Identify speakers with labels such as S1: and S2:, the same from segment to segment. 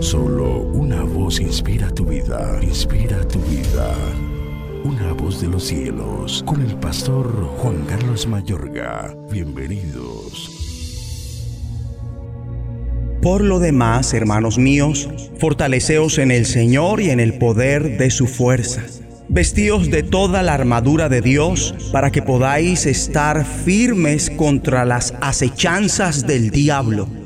S1: Solo una voz inspira tu vida, inspira tu vida. Una voz de los cielos, con el pastor Juan Carlos Mayorga. Bienvenidos.
S2: Por lo demás, hermanos míos, fortaleceos en el Señor y en el poder de su fuerza. Vestíos de toda la armadura de Dios para que podáis estar firmes contra las acechanzas del diablo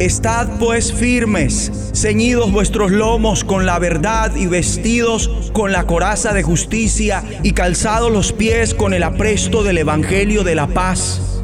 S2: Estad pues firmes, ceñidos vuestros lomos con la verdad y vestidos con la coraza de justicia y calzados los pies con el apresto del Evangelio de la paz.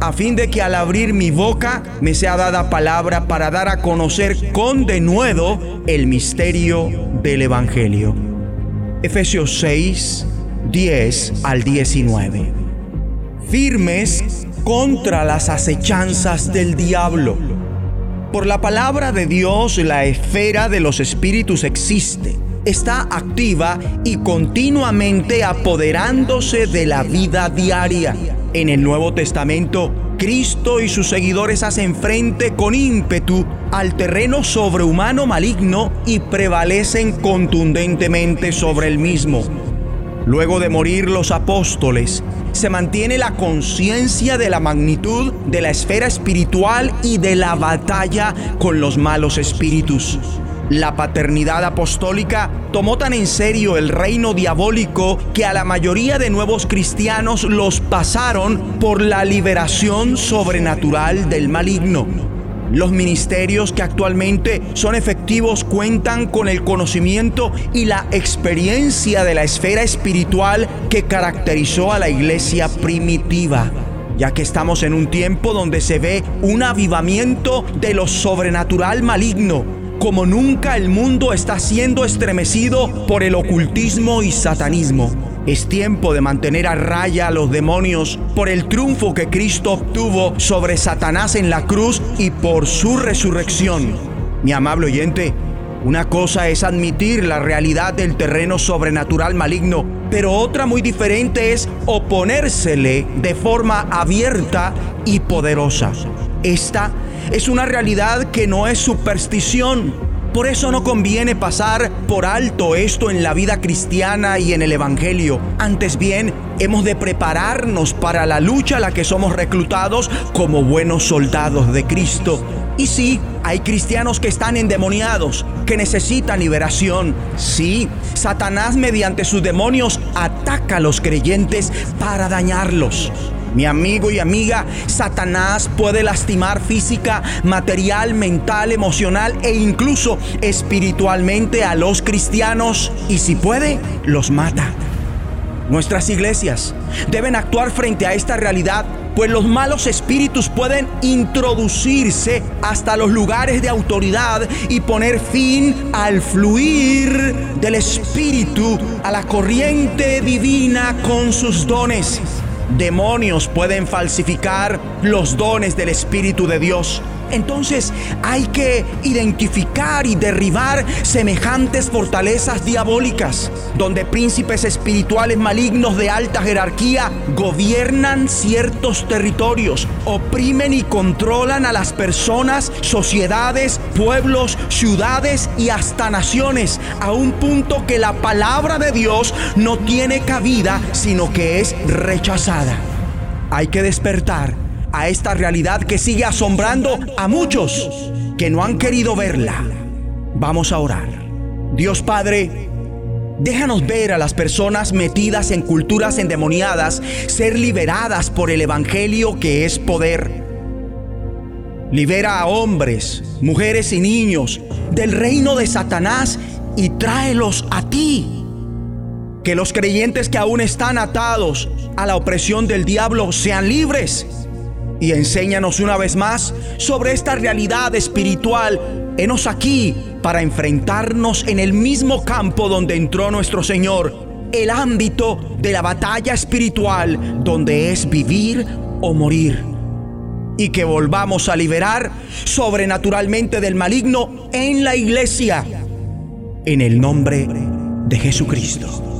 S2: a fin de que al abrir mi boca me sea dada palabra para dar a conocer con denuedo el misterio del Evangelio. Efesios 6, 10 al 19. Firmes contra las acechanzas del diablo. Por la palabra de Dios la esfera de los espíritus existe, está activa y continuamente apoderándose de la vida diaria en el Nuevo Testamento, Cristo y sus seguidores hacen frente con ímpetu al terreno sobrehumano maligno y prevalecen contundentemente sobre el mismo. Luego de morir los apóstoles, se mantiene la conciencia de la magnitud de la esfera espiritual y de la batalla con los malos espíritus. La paternidad apostólica tomó tan en serio el reino diabólico que a la mayoría de nuevos cristianos los pasaron por la liberación sobrenatural del maligno. Los ministerios que actualmente son efectivos cuentan con el conocimiento y la experiencia de la esfera espiritual que caracterizó a la iglesia primitiva ya que estamos en un tiempo donde se ve un avivamiento de lo sobrenatural maligno como nunca el mundo está siendo estremecido por el ocultismo y satanismo. Es tiempo de mantener a raya a los demonios por el triunfo que Cristo obtuvo sobre Satanás en la cruz y por su resurrección. Mi amable oyente, una cosa es admitir la realidad del terreno sobrenatural maligno, pero otra muy diferente es oponérsele de forma abierta y poderosa. Esta es una realidad que no es superstición. Por eso no conviene pasar por alto esto en la vida cristiana y en el Evangelio. Antes bien, hemos de prepararnos para la lucha a la que somos reclutados como buenos soldados de Cristo. Y sí, hay cristianos que están endemoniados, que necesitan liberación. Sí, Satanás mediante sus demonios ataca a los creyentes para dañarlos. Mi amigo y amiga, Satanás puede lastimar física, material, mental, emocional e incluso espiritualmente a los cristianos y si puede, los mata. Nuestras iglesias deben actuar frente a esta realidad, pues los malos espíritus pueden introducirse hasta los lugares de autoridad y poner fin al fluir del espíritu, a la corriente divina con sus dones. Demonios pueden falsificar los dones del Espíritu de Dios. Entonces hay que identificar y derribar semejantes fortalezas diabólicas, donde príncipes espirituales malignos de alta jerarquía gobiernan ciertos territorios, oprimen y controlan a las personas, sociedades, pueblos, ciudades y hasta naciones, a un punto que la palabra de Dios no tiene cabida, sino que es rechazada. Hay que despertar a esta realidad que sigue asombrando a muchos que no han querido verla. Vamos a orar. Dios Padre, Déjanos ver a las personas metidas en culturas endemoniadas ser liberadas por el Evangelio que es poder. Libera a hombres, mujeres y niños del reino de Satanás y tráelos a ti. Que los creyentes que aún están atados a la opresión del diablo sean libres. Y enséñanos una vez más sobre esta realidad espiritual. Enos aquí para enfrentarnos en el mismo campo donde entró nuestro Señor, el ámbito de la batalla espiritual, donde es vivir o morir. Y que volvamos a liberar sobrenaturalmente del maligno en la iglesia, en el nombre de Jesucristo.